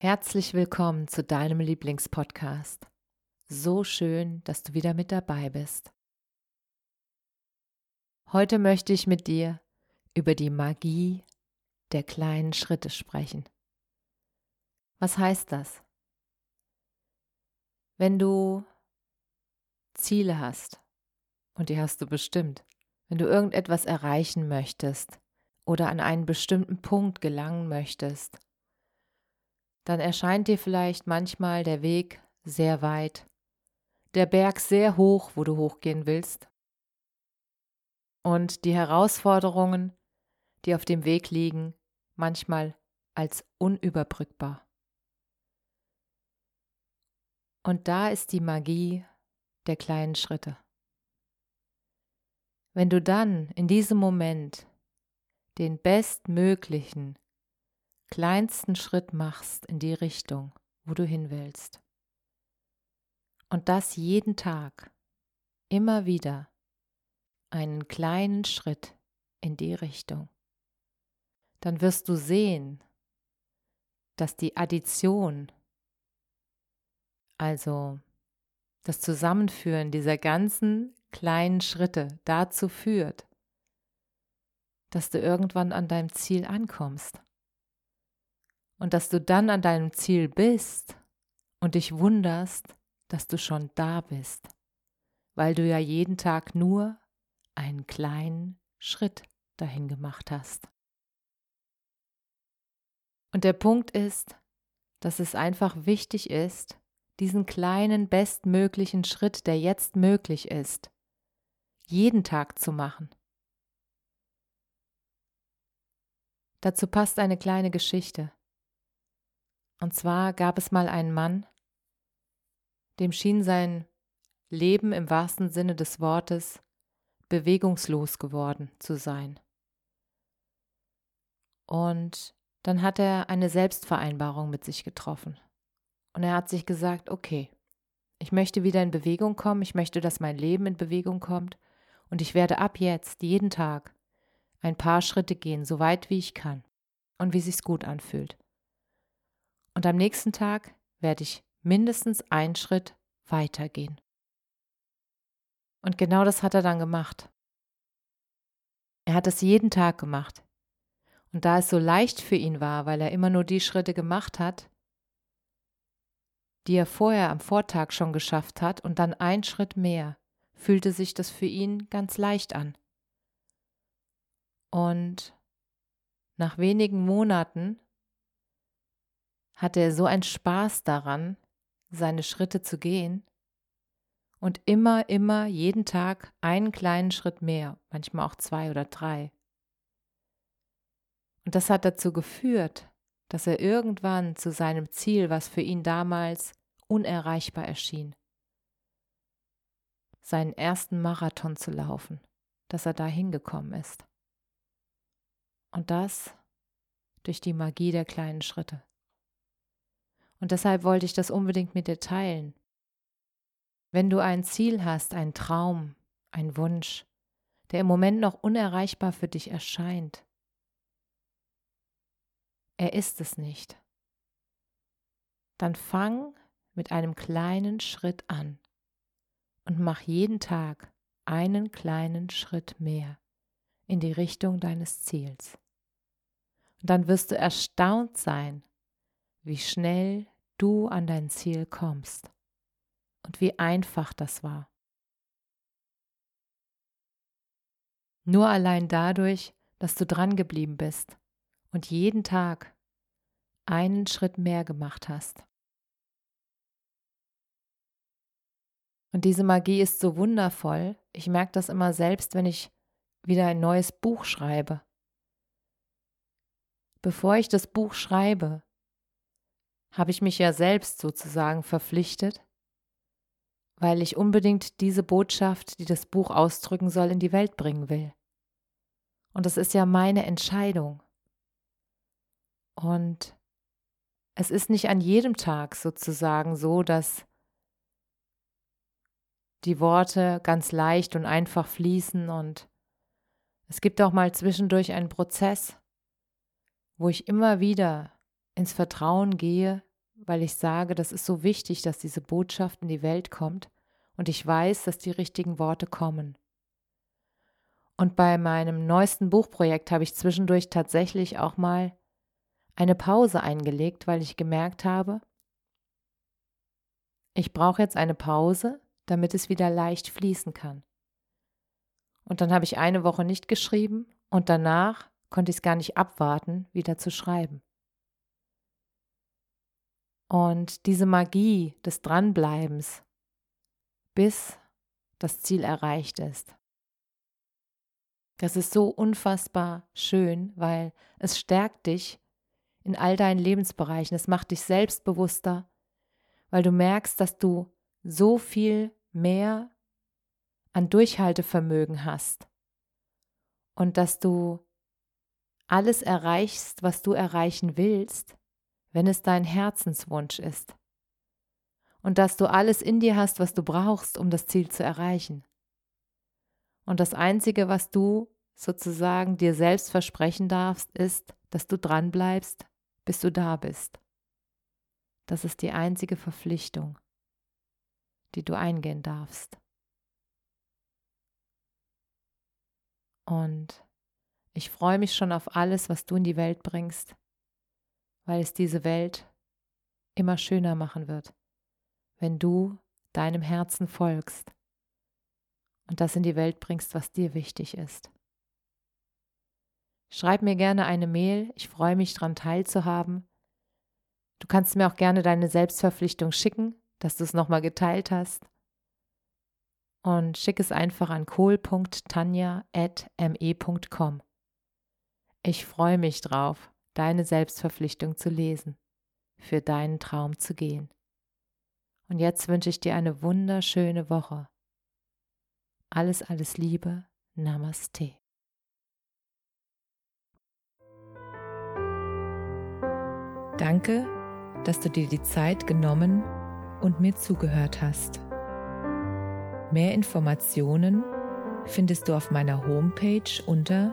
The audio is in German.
Herzlich willkommen zu deinem Lieblingspodcast. So schön, dass du wieder mit dabei bist. Heute möchte ich mit dir über die Magie der kleinen Schritte sprechen. Was heißt das? Wenn du Ziele hast, und die hast du bestimmt, wenn du irgendetwas erreichen möchtest oder an einen bestimmten Punkt gelangen möchtest, dann erscheint dir vielleicht manchmal der Weg sehr weit der Berg sehr hoch, wo du hochgehen willst. Und die Herausforderungen, die auf dem Weg liegen, manchmal als unüberbrückbar. Und da ist die Magie der kleinen Schritte. Wenn du dann in diesem Moment den bestmöglichen, kleinsten Schritt machst in die Richtung, wo du hin willst, und das jeden Tag, immer wieder. Einen kleinen Schritt in die Richtung, dann wirst du sehen, dass die Addition, also das Zusammenführen dieser ganzen kleinen Schritte dazu führt, dass du irgendwann an deinem Ziel ankommst und dass du dann an deinem Ziel bist und dich wunderst, dass du schon da bist, weil du ja jeden Tag nur einen kleinen Schritt dahin gemacht hast. Und der Punkt ist, dass es einfach wichtig ist, diesen kleinen bestmöglichen Schritt, der jetzt möglich ist, jeden Tag zu machen. Dazu passt eine kleine Geschichte. Und zwar gab es mal einen Mann, dem schien sein Leben im wahrsten Sinne des Wortes bewegungslos geworden zu sein. Und dann hat er eine Selbstvereinbarung mit sich getroffen. Und er hat sich gesagt, okay, ich möchte wieder in Bewegung kommen, ich möchte, dass mein Leben in Bewegung kommt und ich werde ab jetzt jeden Tag ein paar Schritte gehen, so weit wie ich kann und wie sich's gut anfühlt. Und am nächsten Tag werde ich mindestens einen Schritt weitergehen. Und genau das hat er dann gemacht. Er hat es jeden Tag gemacht. Und da es so leicht für ihn war, weil er immer nur die Schritte gemacht hat, die er vorher am Vortag schon geschafft hat und dann ein Schritt mehr, fühlte sich das für ihn ganz leicht an. Und nach wenigen Monaten hatte er so einen Spaß daran, seine Schritte zu gehen und immer, immer jeden Tag einen kleinen Schritt mehr, manchmal auch zwei oder drei. Und das hat dazu geführt, dass er irgendwann zu seinem Ziel, was für ihn damals unerreichbar erschien, seinen ersten Marathon zu laufen, dass er da hingekommen ist. Und das durch die Magie der kleinen Schritte. Und deshalb wollte ich das unbedingt mit dir teilen. Wenn du ein Ziel hast, einen Traum, einen Wunsch, der im Moment noch unerreichbar für dich erscheint, er ist es nicht, dann fang mit einem kleinen Schritt an und mach jeden Tag einen kleinen Schritt mehr in die Richtung deines Ziels. Und dann wirst du erstaunt sein, wie schnell du an dein Ziel kommst und wie einfach das war. Nur allein dadurch, dass du dran geblieben bist und jeden Tag einen Schritt mehr gemacht hast. Und diese Magie ist so wundervoll. Ich merke das immer selbst, wenn ich wieder ein neues Buch schreibe. Bevor ich das Buch schreibe, habe ich mich ja selbst sozusagen verpflichtet, weil ich unbedingt diese Botschaft, die das Buch ausdrücken soll, in die Welt bringen will. Und das ist ja meine Entscheidung. Und es ist nicht an jedem Tag sozusagen so, dass die Worte ganz leicht und einfach fließen und es gibt auch mal zwischendurch einen Prozess, wo ich immer wieder ins Vertrauen gehe, weil ich sage, das ist so wichtig, dass diese Botschaft in die Welt kommt und ich weiß, dass die richtigen Worte kommen. Und bei meinem neuesten Buchprojekt habe ich zwischendurch tatsächlich auch mal eine Pause eingelegt, weil ich gemerkt habe, ich brauche jetzt eine Pause, damit es wieder leicht fließen kann. Und dann habe ich eine Woche nicht geschrieben und danach konnte ich es gar nicht abwarten, wieder zu schreiben. Und diese Magie des Dranbleibens, bis das Ziel erreicht ist. Das ist so unfassbar schön, weil es stärkt dich in all deinen Lebensbereichen. Es macht dich selbstbewusster, weil du merkst, dass du so viel mehr an Durchhaltevermögen hast und dass du alles erreichst, was du erreichen willst, wenn es dein Herzenswunsch ist. Und dass du alles in dir hast, was du brauchst, um das Ziel zu erreichen. Und das Einzige, was du sozusagen dir selbst versprechen darfst, ist, dass du dran bleibst, bis du da bist. Das ist die einzige Verpflichtung, die du eingehen darfst. Und ich freue mich schon auf alles, was du in die Welt bringst, weil es diese Welt immer schöner machen wird, wenn du deinem Herzen folgst und das in die Welt bringst, was dir wichtig ist. Schreib mir gerne eine Mail, ich freue mich daran teilzuhaben. Du kannst mir auch gerne deine Selbstverpflichtung schicken, dass du es nochmal geteilt hast. Und schick es einfach an kohl.tanja.me.com. Ich freue mich drauf, deine Selbstverpflichtung zu lesen, für deinen Traum zu gehen. Und jetzt wünsche ich dir eine wunderschöne Woche. Alles, alles Liebe. Namaste. Danke, dass du dir die Zeit genommen und mir zugehört hast. Mehr Informationen findest du auf meiner Homepage unter